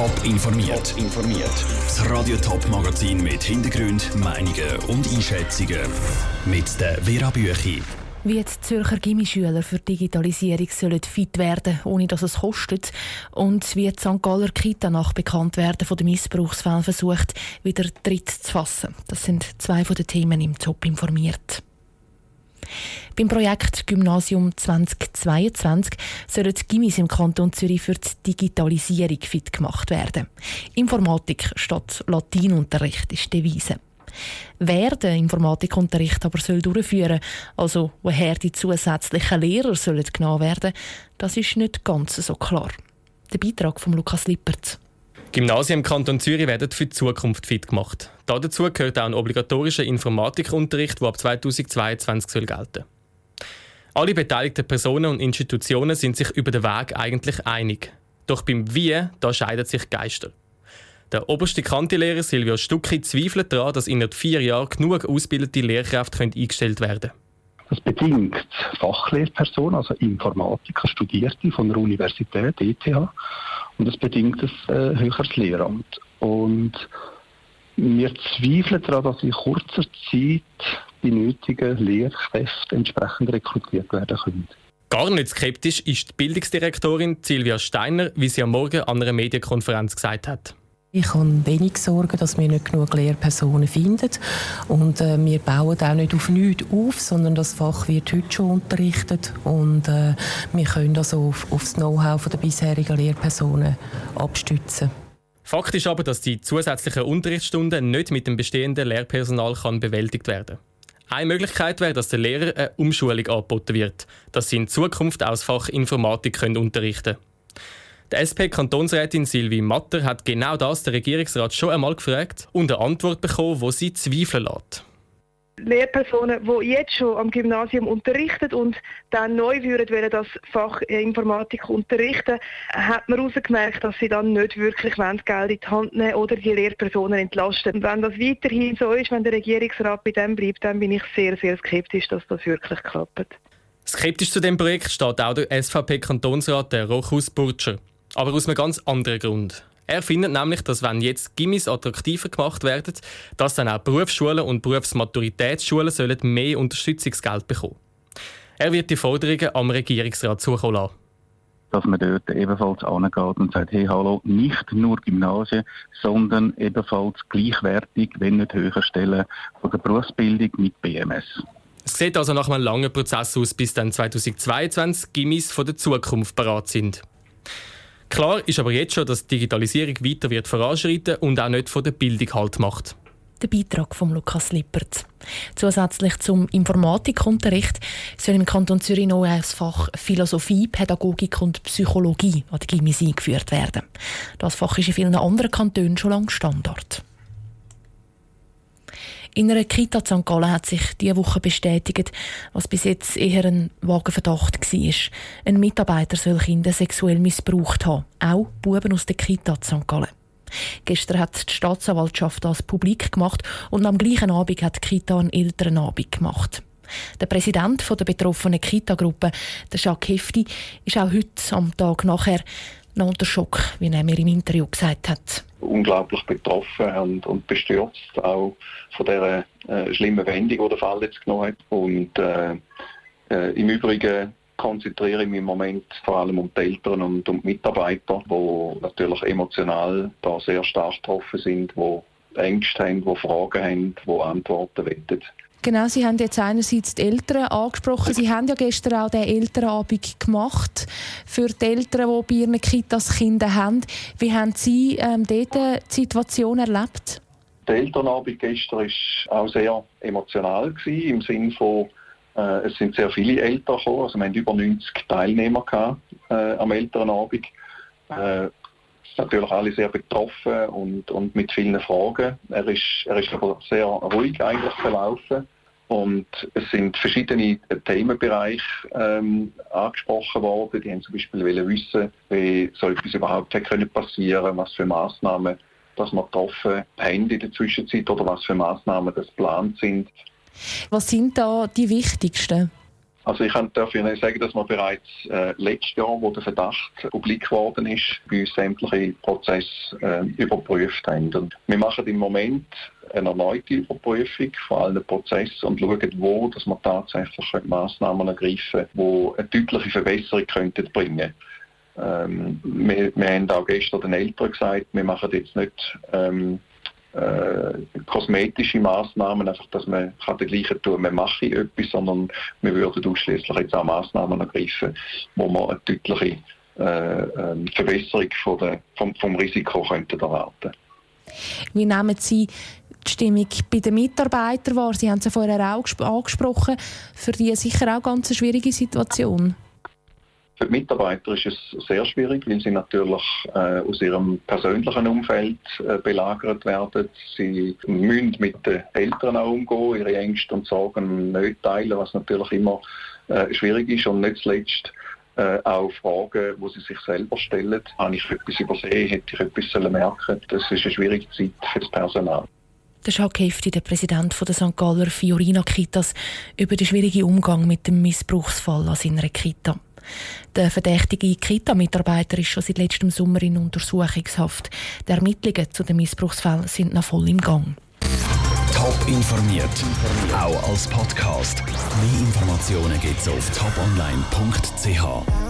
Top informiert. informiert. Das Radio Top Magazin mit Hintergrund, Meinungen und Einschätzungen mit der Vera Büchi. Wie die Zürcher Gimmischüler für Digitalisierung sollen fit werden, ohne dass es kostet, und wie die St. Galler Kita nach bekannt werden von den Missbrauchsfällen versucht, wieder Tritt zu fassen. Das sind zwei von den Themen im Top informiert. Beim Projekt Gymnasium 2022 sollen die Gimmis im Kanton Zürich für die Digitalisierung fit gemacht werden. Informatik statt Latinunterricht ist die Devise. Wer den Informatikunterricht aber soll durchführen also woher die zusätzlichen Lehrer sollen genommen werden, das ist nicht ganz so klar. Der Beitrag von Lukas Lippert. Gymnasien im Kanton Zürich werden für die Zukunft fit gemacht. Dazu gehört auch ein obligatorischer Informatikunterricht, der ab 2022 soll gelten Alle beteiligten Personen und Institutionen sind sich über den Weg eigentlich einig. Doch beim Wie da scheiden sich Geister. Der oberste Kantilehrer Silvio Stucki zweifelt daran, dass innerhalb vier Jahren genug ausgebildete Lehrkräfte eingestellt werden können. Das bedingt Fachlehrpersonen, also Informatiker, Studierte von der Universität, ETH, und das bedingt ein äh, höheres Lehramt. Und wir zweifeln daran, dass in kurzer Zeit die nötigen Lehrkräfte entsprechend rekrutiert werden können. Gar nicht skeptisch ist die Bildungsdirektorin Silvia Steiner, wie sie am Morgen an einer Medienkonferenz gesagt hat. Ich habe wenig Sorgen, dass wir nicht genug Lehrpersonen finden. Und äh, wir bauen auch nicht auf nichts auf, sondern das Fach wird heute schon unterrichtet. Und äh, wir können also auf, auf das Know-how der bisherigen Lehrpersonen abstützen. Fakt ist aber, dass die zusätzlichen Unterrichtsstunden nicht mit dem bestehenden Lehrpersonal kann bewältigt werden Eine Möglichkeit wäre, dass der Lehrer eine Umschulung angeboten wird, dass sie in Zukunft auch das Fach Informatik können unterrichten können. Die SP-Kantonsrätin Sylvie Matter hat genau das der Regierungsrat schon einmal gefragt und eine Antwort bekommen, wo sie zweifeln lässt. Lehrpersonen, die jetzt schon am Gymnasium unterrichten und dann neu würden das Fach Informatik unterrichten, hat man herausgemerkt, dass sie dann nicht wirklich Geld in die Hand nehmen oder die Lehrpersonen entlasten. Und wenn das weiterhin so ist, wenn der Regierungsrat bei dem bleibt, dann bin ich sehr, sehr skeptisch, dass das wirklich klappt. Skeptisch zu dem Projekt steht auch der SVP-Kantonsrat Rochus Burtscher. Aber aus einem ganz anderen Grund. Er findet nämlich, dass wenn jetzt Gimmis attraktiver gemacht werden, dass dann auch Berufsschulen und Berufsmaturitätsschulen sollen mehr Unterstützungsgeld bekommen. Er wird die Forderungen am Regierungsrat zukommen lassen. Dass man dort ebenfalls angeht und sagt, hey, hallo, nicht nur Gymnasien, sondern ebenfalls gleichwertig, wenn nicht höher stellen, von der Berufsbildung mit BMS. Es sieht also nach einem langen Prozess aus, bis dann 2022 Gimmis von der Zukunft parat sind. Klar ist aber jetzt schon, dass die Digitalisierung weiter wird voranschreiten und auch nicht von der Bildung Halt macht. Der Beitrag von Lukas Lippert. Zusätzlich zum Informatikunterricht soll im Kanton Zürich noch das Fach Philosophie, Pädagogik und Psychologie an der Gimmis eingeführt werden. Das Fach ist in vielen anderen Kantonen schon lange Standard. In einer Kita St. Gallen hat sich diese Woche bestätigt, was bis jetzt eher ein vager Verdacht war. Ein Mitarbeiter soll Kinder sexuell missbraucht haben. Auch Buben aus der Kita St. Gallen. Gestern hat die Staatsanwaltschaft das publik gemacht und am gleichen Abend hat die Kita einen Elternabend gemacht. Der Präsident der betroffenen Kita-Gruppe, der Jacques Hefti, ist auch heute am Tag nachher noch unter Schock, wie er mir im Interview gesagt hat. Unglaublich betroffen und, und bestürzt auch von dieser äh, schlimmen Wendung, die der Fall jetzt genommen hat. Und äh, äh, im Übrigen konzentriere ich mich im Moment vor allem um die Eltern und um die Mitarbeiter, die natürlich emotional da sehr stark getroffen sind, die Ängste haben, die Fragen haben, die Antworten wettet. Genau, Sie haben jetzt einerseits die Eltern angesprochen. Sie haben ja gestern auch den Elternabend gemacht für die Eltern, die bei ihren Kitas Kinder haben. Wie haben Sie ähm, dort die Situation erlebt? Der Elternabend gestern war auch sehr emotional gewesen, im Sinne von, äh, es sind sehr viele Eltern gekommen, also wir hatten über 90 Teilnehmer gehabt, äh, am Elternabend. Äh, natürlich alle sehr betroffen und, und mit vielen Fragen. Er ist, er ist aber sehr ruhig eigentlich verlaufen. Und es sind verschiedene Themenbereiche ähm, angesprochen worden. Die haben zum Beispiel wissen, wie so etwas überhaupt können passieren was für Massnahmen dass wir getroffen haben in der Zwischenzeit oder was für Massnahmen das geplant sind. Was sind da die wichtigsten? Also ich darf Ihnen sagen, dass wir bereits äh, letztes Jahr, wo der Verdacht publik geworden ist, bei uns sämtliche Prozesse äh, überprüft haben. Und wir machen im Moment eine erneute Überprüfung von allen Prozessen und schauen, wo dass wir tatsächlich Massnahmen ergreifen können, die eine deutliche Verbesserung könnten bringen ähm, wir, wir haben auch gestern den Eltern gesagt, wir machen jetzt nicht ähm, äh, kosmetische Maßnahmen, einfach, dass man kann den gleichen tun, man mache etwas, sondern wir würden ausschließlich jetzt auch Maßnahmen ergreifen, wo man eine deutliche äh, ähm, Verbesserung von der, vom, vom Risiko könnten erwarten. Wie nehmen Sie die Stimmung bei den Mitarbeitern wahr? Sie haben es vorher auch angesprochen. Für die sicher auch eine ganz schwierige Situation. Für die Mitarbeiter ist es sehr schwierig, weil sie natürlich äh, aus ihrem persönlichen Umfeld äh, belagert werden. Sie müssen mit den Eltern auch umgehen, ihre Ängste und Sorgen nicht teilen, was natürlich immer äh, schwierig ist und nicht zuletzt äh, auch Fragen, die sie sich selber stellen. Habe ich etwas übersehen? Hätte ich etwas merken? Das ist eine schwierige Zeit für das Personal. Der Jacques der Präsident der St. Galler Fiorina Kitas, über den schwierigen Umgang mit dem Missbrauchsfall an seiner Kita. Der verdächtige Kita-Mitarbeiter ist schon seit letztem Sommer in Untersuchungshaft. Die Ermittlungen zu den Missbrauchsfällen sind noch voll im Gang. Top informiert, auch als Podcast. Mehr Informationen gibt es auf toponline.ch.